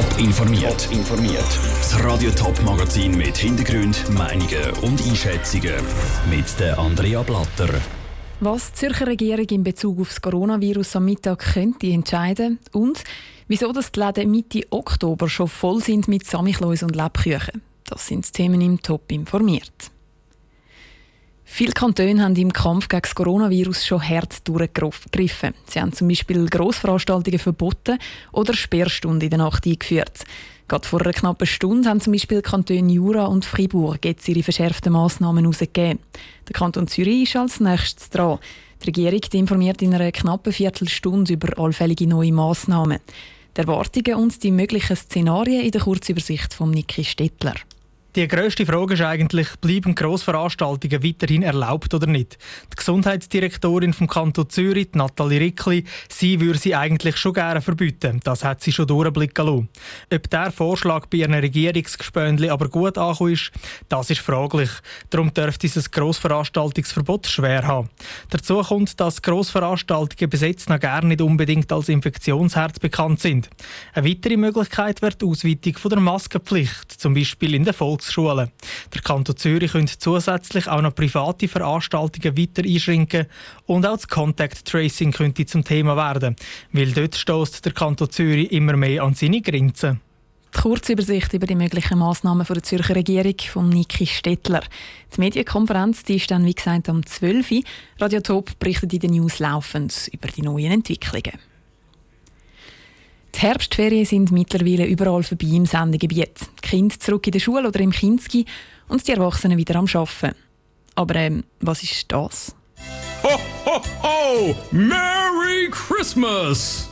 Top informiert. informiert. Das Radio Top Magazin mit Hintergrund, Meinungen und Einschätzungen mit der Andrea Blatter. Was die Zürcher Regierung in Bezug auf das Coronavirus am Mittag könnte entscheiden und wieso das die Läden Mitte Oktober schon voll sind mit Samichlaus und Lebkuchen. Das sind die Themen im Top informiert. Viele Kantone haben im Kampf gegen das Coronavirus schon hart durchgegriffen. Sie haben zum Beispiel Grossveranstaltungen verboten oder Sperrstunden in der Nacht eingeführt. Gerade vor einer knappen Stunde haben zum Beispiel Kantone Jura und Fribourg jetzt ihre verschärften Massnahmen herausgegeben. Der Kanton Zürich ist als nächstes dran. Die Regierung informiert in einer knappen Viertelstunde über allfällige neue Massnahmen. Die Erwartungen und die möglichen Szenarien in der Kurzübersicht von Niki Stettler. Die grösste Frage ist eigentlich, bleiben Grossveranstaltungen weiterhin erlaubt oder nicht? Die Gesundheitsdirektorin vom Kanton Zürich, Nathalie Rickli, sie würde sie eigentlich schon gerne verbieten. Das hat sie schon durchblicken lassen. Ob der Vorschlag bei ihren Regierungsgespönli aber gut angekommen ist, das ist fraglich. Darum dürfte dieses Grossveranstaltungsverbot schwer haben. Dazu kommt, dass Grossveranstaltungen bis jetzt noch gar nicht unbedingt als Infektionsherd bekannt sind. Eine weitere Möglichkeit wäre die Ausweitung der Maskenpflicht, zum Beispiel in der Volks Volksschulen. Der Kanton Zürich könnte zusätzlich auch noch private Veranstaltungen weiter einschränken und auch das Contact Tracing könnte zum Thema werden, weil dort stößt der Kanton Zürich immer mehr an seine Grenzen. Die Kurzübersicht über die möglichen Massnahmen der Zürcher Regierung von Niki Stettler. Die Medienkonferenz die ist dann, wie gesagt, am 12. Uhr. Radio Top berichtet in den News laufend über die neuen Entwicklungen. Die Herbstferien sind mittlerweile überall vorbei im Sendegebiet. Die Kinder zurück in der Schule oder im Kinski und die Erwachsenen wieder am Arbeiten. Aber ähm, was ist das? Ho, ho, ho! Merry Christmas!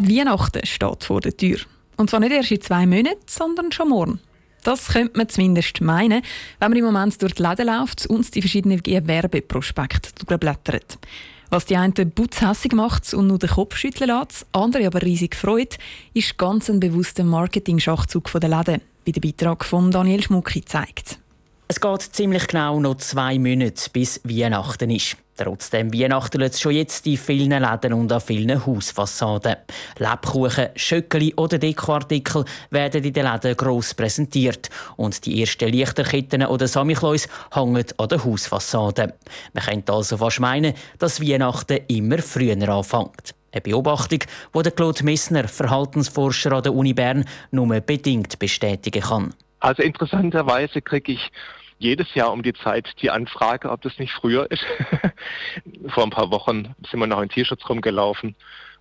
Weihnachten steht vor der Tür. Und zwar nicht erst in zwei Monaten, sondern schon morgen. Das könnte man zumindest meinen, wenn man im Moment durch die Läden läuft und die verschiedenen Werbeprospekte durchblättert. Was die einen putzhässig macht und nur den Kopf schütteln lässt, andere aber riesig freut, ist ganz ein bewusster Marketing-Schachzug der Läden, wie der Beitrag von Daniel Schmucki zeigt. Es geht ziemlich genau noch zwei Monate, bis Weihnachten ist. Trotzdem Weihnachten es schon jetzt in vielen Läden und an vielen Hausfassaden. Lebkuchen, Schöckeli oder Dekoartikel werden in den Läden gross präsentiert. Und die ersten Lichterketten oder Samichlaus hängen an der Hausfassade. Man könnte also fast meinen, dass Weihnachten immer früher anfängt. Eine Beobachtung, die Claude Messner, Verhaltensforscher an der Uni Bern, nur bedingt bestätigen kann. Also interessanterweise kriege ich jedes Jahr um die Zeit die Anfrage, ob das nicht früher ist. Vor ein paar Wochen sind wir noch in Tierschutz rumgelaufen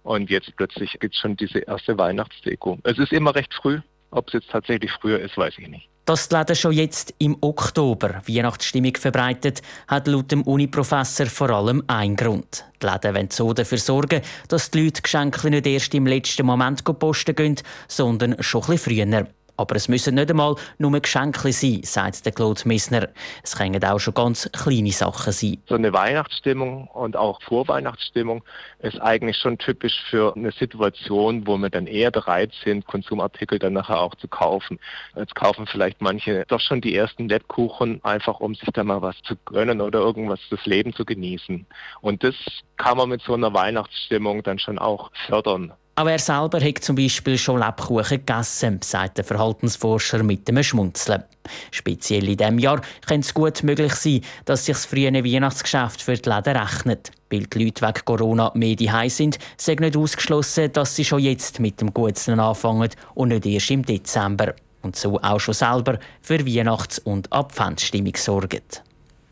und jetzt plötzlich gibt es schon diese erste Weihnachtsdeko. Es ist immer recht früh. Ob es jetzt tatsächlich früher ist, weiß ich nicht. Dass die Läden schon jetzt im Oktober Weihnachtsstimmung verbreitet, hat laut dem Uni-Professor vor allem einen Grund. Die Läden wollen so dafür sorgen, dass die Leute Geschenke nicht erst im letzten Moment posten gehen, sondern schon ein bisschen früher. Aber es müssen nicht einmal nur Geschenke sein, sagt der Claude Missner. Es können auch schon ganz kleine Sachen sein. So eine Weihnachtsstimmung und auch Vorweihnachtsstimmung ist eigentlich schon typisch für eine Situation, wo wir dann eher bereit sind, Konsumartikel dann nachher auch zu kaufen. Jetzt kaufen vielleicht manche doch schon die ersten Lettkuchen, einfach um sich da mal was zu gönnen oder irgendwas das Leben zu genießen. Und das kann man mit so einer Weihnachtsstimmung dann schon auch fördern. Auch er selber hat zum Beispiel schon Lebkuchen gegessen, sagt der Verhaltensforscher mit dem Schmunzeln. Speziell in diesem Jahr könnte es gut möglich sein, dass sich das frühe Weihnachtsgeschäft für die Läden rechnet. Weil die Leute wegen Corona mehr daheim sind, sei nicht ausgeschlossen, dass sie schon jetzt mit dem Gutsen anfangen und nicht erst im Dezember. Und so auch schon selber für Weihnachts- und Adventsstimmung sorgen.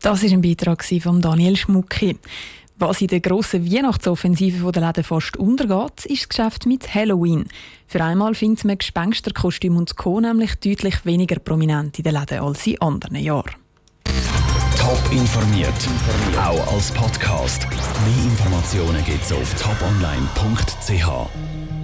Das war ein Beitrag von Daniel Schmucki. Was in der grossen Weihnachtsoffensive der Läden fast untergeht, ist das Geschäft mit Halloween. Für einmal findet man Gespensterkostüme und Co. nämlich deutlich weniger prominent in den Läden als in anderen Jahren. Top informiert, auch als Podcast. Mehr Informationen gibt es auf toponline.ch.